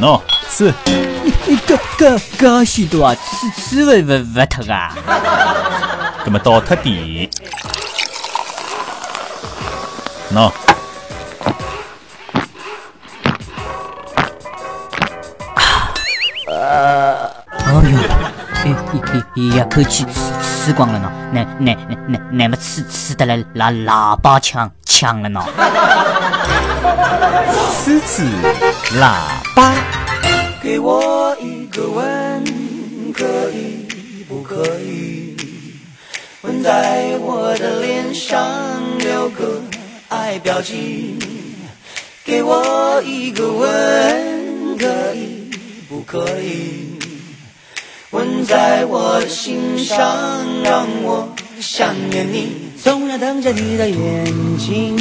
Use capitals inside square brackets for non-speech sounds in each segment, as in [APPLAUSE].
喏，吃。你搿搿搿许多啊，吃吃勿勿勿疼啊！搿么倒脱点。喏。呃，哦哟，一一一口气吃吃光了呢，那那那那那么吃吃得来喇喇叭腔腔了呢。[LAUGHS] 狮子喇叭。给我一个吻，可以不可以？吻在我的脸上，留个爱标记。给我一个吻，可以不可以？吻在我的心上，让我想念你。总要等着你的眼睛，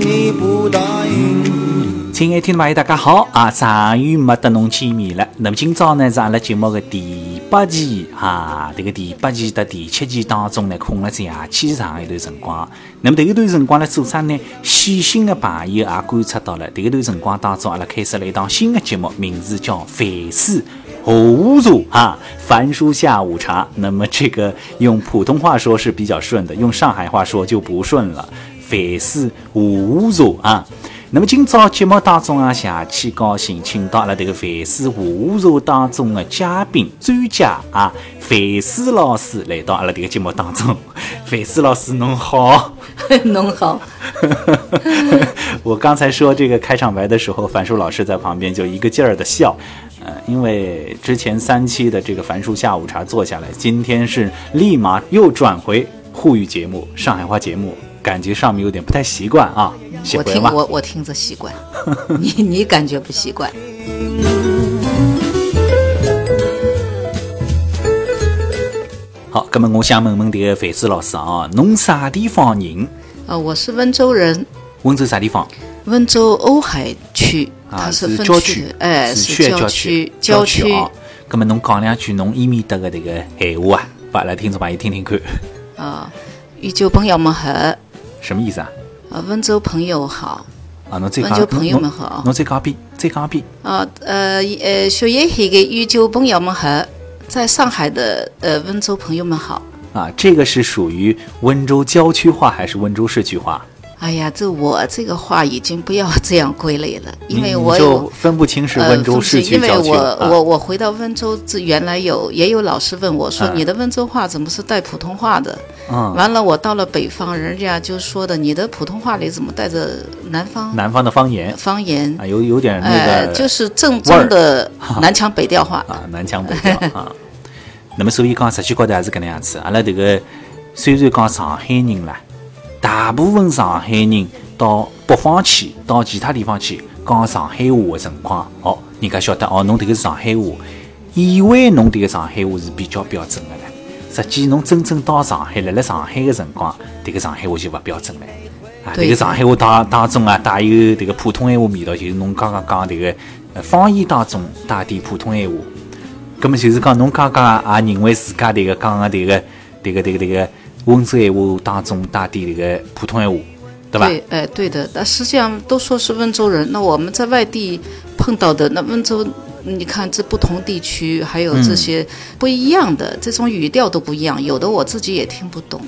你不答应。亲爱的听众朋友，大家好啊！终于没得侬见面了。那么今朝呢是阿拉节目的第八期啊，这个第八期到第七期当中呢空了这样期长一段辰光。那么这一段辰光呢做啥呢？细心的朋友也观察到了，这一段辰光当中阿拉开始了一档新的节目，名字叫《凡事下午茶》啊，樊叔下午茶。那么这个用普通话说是比较顺的，用上海话说就不顺了。凡事下午茶啊。那么今朝节目当中啊，下期高兴，请到了这个凡事下午茶当中的嘉宾专家啊，凡事老师来到阿拉这个节目当中。[LAUGHS] 凡事老师侬好，侬好。[LAUGHS] [LAUGHS] 我刚才说这个开场白的时候，樊叔老师在旁边就一个劲儿的笑，呃，因为之前三期的这个樊叔下午茶做下来，今天是立马又转回沪语节目、上海话节目。感觉上面有点不太习惯啊，我听我我听着习惯，你你感觉不习惯？[LAUGHS] 好，那么我想问问这个范子老师啊，侬啥地方人？呃，我是温州人。温州啥地方？温州瓯海区，它是郊区，哎，是郊区，郊区。那么侬讲两句侬伊面搭的这个闲话啊，把来听众朋友听听看。啊，与旧朋友们好。什么意思啊？啊，温州朋友好。啊，侬再温州朋友们好。侬再讲遍，再讲遍。啊，呃，呃，学业海的与旧朋友们好，在上海的呃温州朋友们好。啊，这个是属于温州郊区话还是温州市区话？哎呀，这我这个话已经不要这样归类了，因为我就分不清是温州市区郊区。因为我我我回到温州，这原来有也有老师问我说，你的温州话怎么是带普通话的？嗯，完了我到了北方，人家就说的，你的普通话里怎么带着南方南方的方言？方言啊，有有点那个，就是正宗的南腔北调话啊，南腔北调啊。那么所以讲，实际高头还是搿能样子。阿拉这个虽然讲上海人啦。大部分上海人到北方去，到其他地方去讲上海话的辰光，哦，人家晓得哦，侬迭个是上海话，以为侬迭个上海话是比较标准的了。实际侬真正到上海，来了上海的辰光，这个上海话就勿标准了。啊，这个上海话当当中啊，带有迭个普通闲话味道，就是侬刚刚讲这个方言当中带点普通闲话。那么就是讲侬刚刚也认为自家迭个讲的这个这个这个这个。温州闲话当中带点那个普通闲话，对吧？对，哎，对的。那实际上都说是温州人，那我们在外地碰到的那温州，你看这不同地区还有这些不一样的这种语调都不一样，有的我自己也听不懂。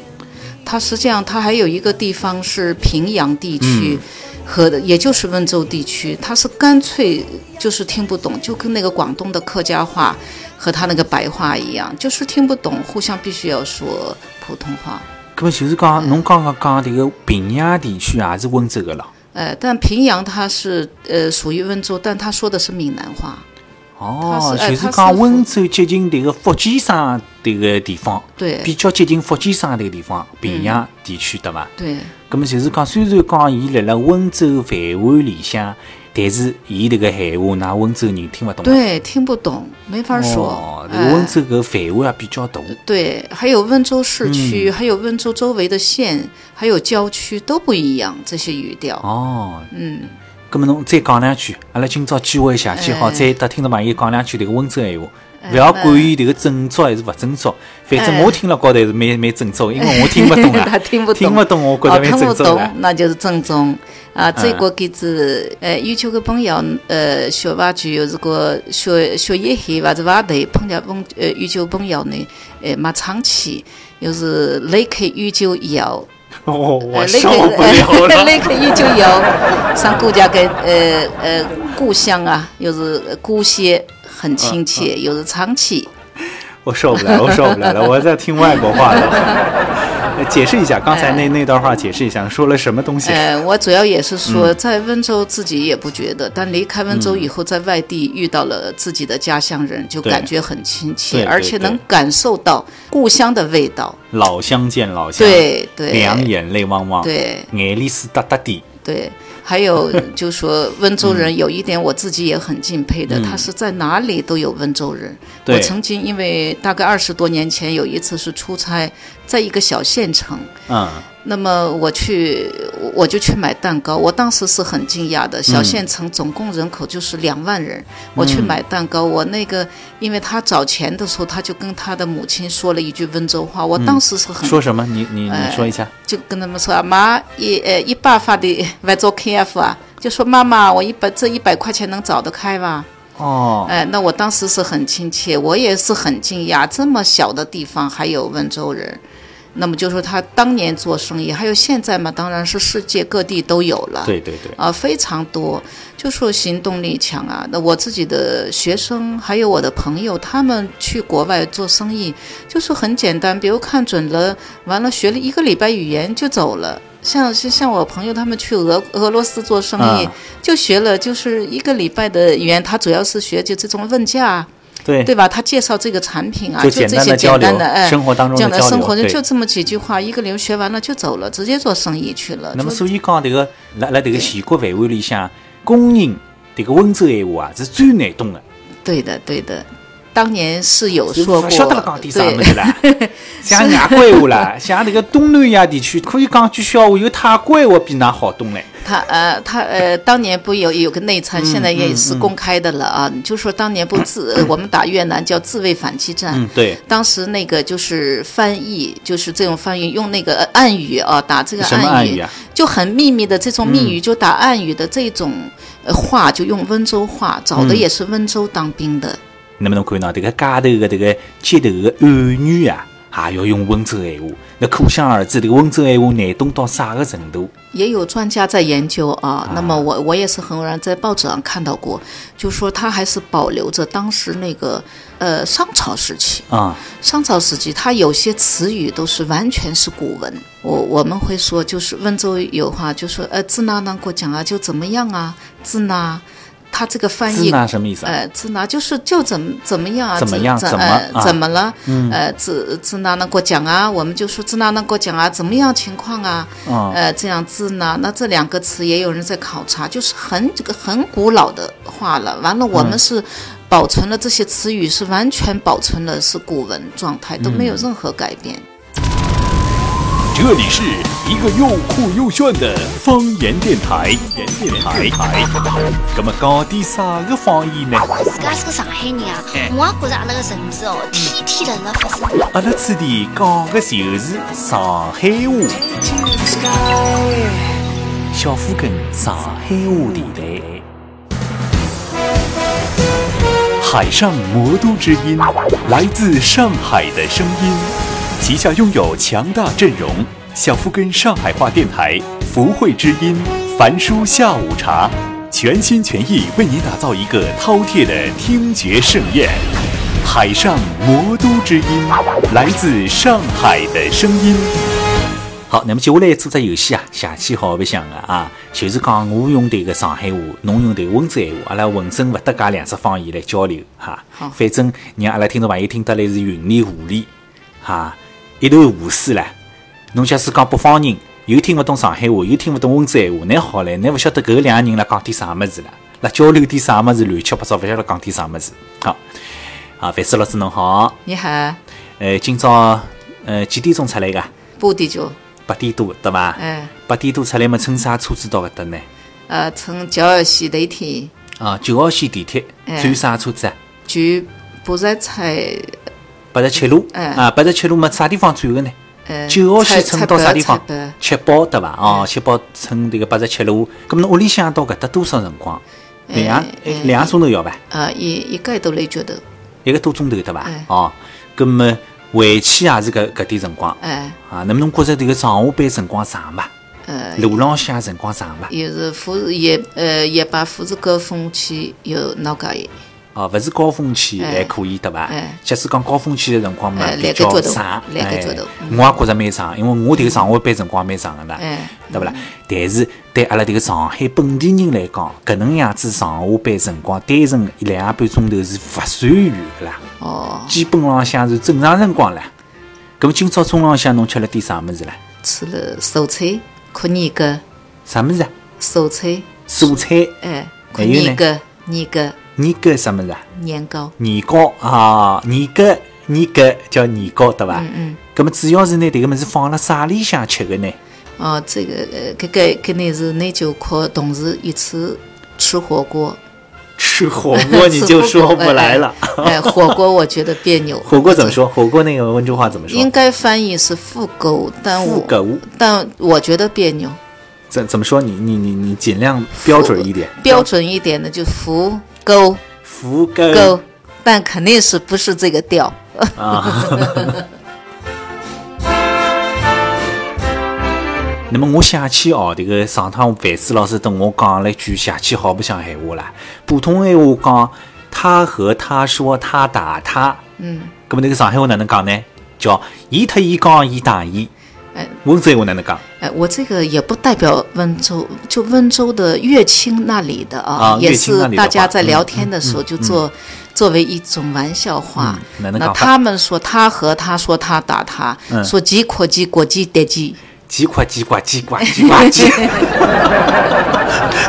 它实际上它还有一个地方是平阳地区和也就是温州地区，它是干脆就是听不懂，就跟那个广东的客家话和他那个白话一样，就是听不懂，互相必须要说。普通话，搿么就是讲，侬刚刚讲这个平阳地区也是温州的了。呃，但平阳它是呃属于温州，但他说的是闽南话。哦，就是讲温州接近这个福建省这个地方，对，比较接近福建省这个地方，平阳地区对伐？对。搿么就是讲，虽然讲伊辣辣温州范围里向。但是，伊这个闲话，那温州人听不懂。对，听不懂，没法说。哦，温州个范围也比较大。对，还有温州市区，还有温州周围的县，还有郊区都不一样，这些语调。哦，嗯。那么侬再讲两句，阿拉今朝机会下去好再搭听众朋友讲两句这个温州闲话，不要管伊这个正宗还是不正宗，反正我听了高头是蛮蛮正宗，因为我听不懂啊。听不懂。听不懂，我觉得蛮正宗那就是正宗。啊，这个给子呃，有几个朋友呃，学娃就有这个学学业黑或者娃头碰见朋呃，有几个朋友呢，呃，蛮长期，又是雷克有九幺。哦，我呃，受那不了个了。那个一九幺，上顾家跟呃呃故乡啊，又是姑歇，很亲嗯切，又是长期。我受不了，我受不了了，我在听外国话了。[LAUGHS] 呃解释一下，刚才那那段话，解释一下，说了什么东西？哎，我主要也是说，嗯。在温州自己也不觉得，但离开温州以后，在外地遇到了自己的家乡人，就感觉很亲切，而且能感受到故乡的味道。老乡见老乡，对对。两眼泪汪汪，对。眼泪湿哒哒滴。对，还有就说温州人有一点我自己也很敬佩的，他是在哪里都有温州人。对我曾经因为大概二十多年前有一次是出差，在一个小县城，嗯，那么我去我我就去买蛋糕，我当时是很惊讶的，小县城总共人口就是两万人，我去买蛋糕，我那个因为他找钱的时候，他就跟他的母亲说了一句温州话，我当时是很说什么？你你你哎说一下。就跟他们说啊，妈一呃一百发的外做 KF 啊，就说妈妈，我一百这一百块钱能找得开吧？哦，哎，那我当时是很亲切，我也是很惊讶，这么小的地方还有温州人。那么就说他当年做生意，还有现在嘛，当然是世界各地都有了。对对对，啊，非常多，就说行动力强啊。那我自己的学生，还有我的朋友，他们去国外做生意，就是很简单，比如看准了，完了学了一个礼拜语言就走了。像像像我朋友他们去俄俄罗斯做生意，啊就学了就是一个礼拜的语言，他主要是学就这种问价，对对吧？他介绍这个产品啊，就就这些简单的哎，生活当中的的生活流对就这么几句话，一个流学完了就走了，直接做生意去了。那么所以讲这个辣辣这个全国范围里向，公认这个温州闲话啊是最难懂的。对的，对的，当年是有说过，不晓得讲点啥么对子啦，[LAUGHS] 像外国闲话啦，像那个东南亚地区可以讲句笑话，有泰国闲话比㑚好懂嘞。他呃，他呃，当年不有有个内参，现在也是公开的了啊。就说当年不自、呃我们打越南叫自卫反击战，嗯，对，当时那个就是翻译，就是这种翻译，用那个呃暗语啊，打这个暗语啊？就很秘密的这种密语，就打暗语的这种呃话，就用温州话，找的也是温州当兵的。那么侬看到这个街头的这个街头的暗语啊，也要用温州闲话，那可想而知，这个温州闲话难懂到啥个程度。也有专家在研究啊，那么我我也是很偶然在报纸上看到过，就说他还是保留着当时那个呃商朝时期，啊、商朝时期它有些词语都是完全是古文。我我们会说，就是温州有话就说呃支那当国讲啊就怎么样啊支那，它这个翻支译那什么意思啊？呃，支那就是就怎么怎么样啊？怎么样怎怎么呃啊怎么了？呃，支支那那给我讲啊，我们就说支那那给我讲啊，怎么样情况啊？嗯呃，这样支那那这两个词也有人在考察，就是很这个很古老的话了。完了，我嗯们是保存了这些词语，是完全保存了是古文状态，都嗯没有任何改变。这里是一个又酷又炫的方言电台。电台，那么讲点啥个方言呢？自家是个上海人啊，我也觉着阿拉个城市哦，天天辣辣发生。阿拉此地讲的就是上海话。小虎根上海话电台。海上魔都之音，来自上海的声音，旗下拥有强大阵容。小福根上海话电台、福慧之音、樊叔下午茶，全心全意为您打造一个饕餮的听觉盛宴。海上魔都之音，来自上海的声音。好，那么接下来做只游戏啊，下期好白相的啊，就是讲我用迭个上海话，侬用迭个温州闲话，阿拉浑身勿搭界两只方言来交流哈。好反正让阿拉听众朋友听得来是云里雾里哈，一头雾水唻。侬假使讲北方人又听勿懂上海话，又听勿懂温州闲话，那好唻，那勿晓得搿两个人辣讲点啥物事了，辣交流点啥物事，乱七八糟，勿晓得讲点啥物事。好，啊，范师老师侬好，你好，呃，今朝呃几点钟出来个？八点钟，八点多对伐？哎，八点多出来嘛，乘啥车子到搿搭呢？呃，乘九号线地铁，啊，九号线地铁，哎转啥车子啊？转八十七八十七路。哎啊，八十七路嘛，啥地方转个呢？呃九号线乘到啥地方？七宝对伐？哦，七宝乘迭个八十七路，咁侬屋里向到搿搭多少辰光？两哎两个钟头要伐？啊，一一概都累觉得，一个多钟头对伐哎？哦，咁么回去也是搿搿点辰光哎，啊。那么侬觉着迭个上下班辰光长伐？呃，路浪向辰光长伐？也是富也呃也把富士高峰期有闹介的，哦，勿是高峰期哎还可以对伐哎？假使讲高峰期的辰光嘛，哎比较长，哎我也觉着蛮长，因为我迭个上下班辰光蛮长个啦，哎对勿啦？但是对阿拉迭个上海本地人来讲，搿能样子上下班辰光单程一两个半钟头是勿算远个啦，哦，基本浪向是正常辰光啦。咁么今朝中浪向侬吃了点啥物事啦？吃了蔬菜，可年糕，啥物事啊？蔬菜，蔬菜、哎，可还有呢年糕，年糕，年糕啥物事啊？年糕，年糕啊，年糕，年糕叫年糕对伐？嗯嗯。咁么主要是拿迭个物事放辣啥里向吃个呢？哦，这个呃，搿个肯定是那就和同时一起吃火锅，吃火锅 [LAUGHS] 你就说不来了。哎，哎火锅我觉得别扭。火锅怎么？说？火锅那个温州话怎么说？应该翻译是复狗，但我但我觉得别扭。怎怎么说？你你你你尽量标准一点。标准一点的就复狗福狗狗，但肯定是不是这个调。啊。[LAUGHS] 那么我想起哦，这个上趟范思老师跟我讲了一句想起好不像闲话啦。普通闲话讲，他和他说他打他，嗯，那么那个上海话哪能讲呢？叫伊特伊讲伊打伊。哎温州闲话哪能讲？哎，我这个也不代表温州，就温州的乐清那里的啊，啊也是大家在聊嗯天的时候就做、作为一种玩笑话。那他们说他和他说他打他，嗯说鸡可鸡国鸡得鸡，鸡呱叽呱叽呱叽呱鸡，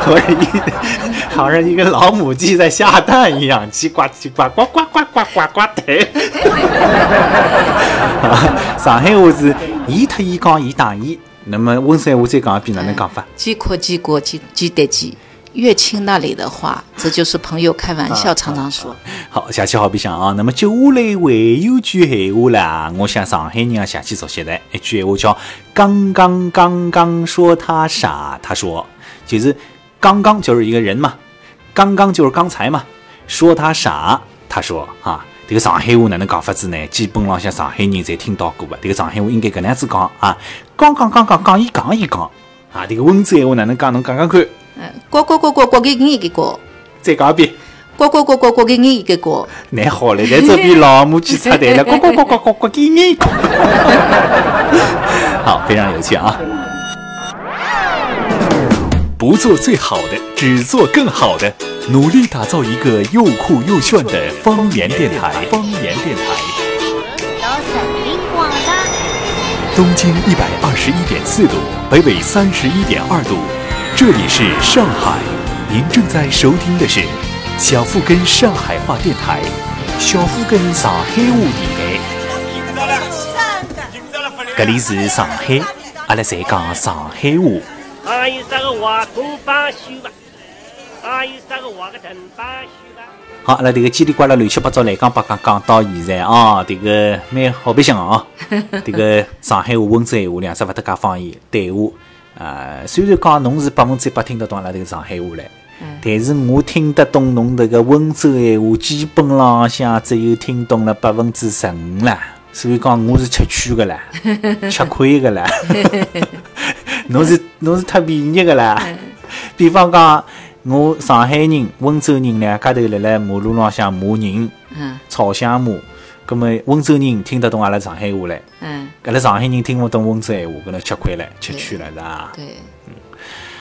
我 [LAUGHS] 一好像一个老母鸡在下蛋一样，叽呱叽呱呱呱呱呱呱呱的。上海话是伊特伊讲伊打伊，那么温山话再讲一遍哪能讲法？鸡扩鸡国鸡鸡得叽。乐清那里的话，这就是朋友开玩笑常常说。好，下期好比想啊，那么接下来还有句闲话啦，我想上海人啊下去熟悉的一句闲话叫“刚刚刚刚说他傻”，他说就是刚刚就是一个人嘛，刚刚就是刚才嘛，说他傻，他说啊，这个上海话哪能讲法子呢？基本浪向上海人侪听到过的，这个上海话应该搿能样子讲啊，刚刚刚刚讲伊讲伊讲啊，这个温州闲话哪能讲？侬讲讲看，嗯，呱呱呱呱呱给你一个呱，再讲一遍。呱呱呱呱呱给你一个呱。那好了，在这边老母鸡插队了，呱呱呱呱呱呱，给你呱。好，非常有趣啊！不做最好的，只做更好的，努力打造一个又酷又炫的方言电台。方言电台，到人民广场。东经一百二十一点四度，北纬三十一点二度，这里是上海。您正在收听的是小富根上海话电台，小富跟上海话电台，搿里是上海，阿拉侪讲上海话。还有啥个话筒帮修吧？还有啥个话个藤帮修吧？好，阿拉这个叽里呱啦乱七八糟来讲八讲讲到现在啊，这个蛮好白相啊。[LAUGHS] 这个上海话、温州闲话两只勿搭界方言对话，呃，虽然讲侬是百分之百听得懂阿拉这个上海话唻，但是我听得懂侬这个温州闲话，基本浪向只有听懂了百分之十五啦。所以讲我是吃亏个啦，[LAUGHS] 吃亏个啦。[LAUGHS] 侬是侬是太便宜个啦。比方讲，我上海人、温州人两家头辣辣马路浪向骂人、嗯吵相骂，葛么温州人听得懂阿拉上海话唻，嗯，搿拉上海人听勿懂温州闲话，搿能吃亏了，吃亏了，是伐？对。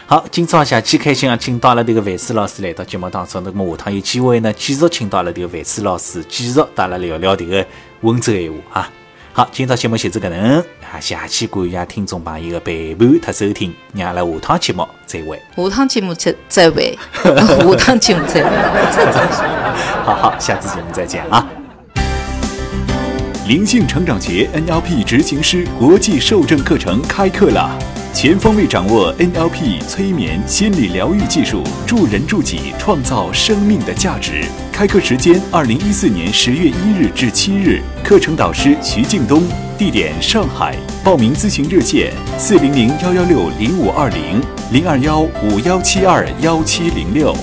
好，今朝谢期开心啊，请到阿拉迭个范思老师来到节目当中。那么下趟有机会呢，继续请到阿拉迭个范思老师，继续带阿拉聊聊这个温州闲话啊。好，今朝节目就是搿能，啊，谢谢感谢听众朋友的陪伴和收听，让阿拉下趟节目再会。下趟节目再再会，[LAUGHS] 下趟节目再会。好好，下次节目再见啊。灵性成长节 NLP 执行师国际受证课程开课了。全方位掌握 NLP 催眠心理疗愈技术，助人助己，创造生命的价值。开课时间：二零一四年十月一日至七日。课程导师徐敬东，地点上海。报名咨询热线：四零零幺幺六零五二零零二幺五幺七二幺七零六。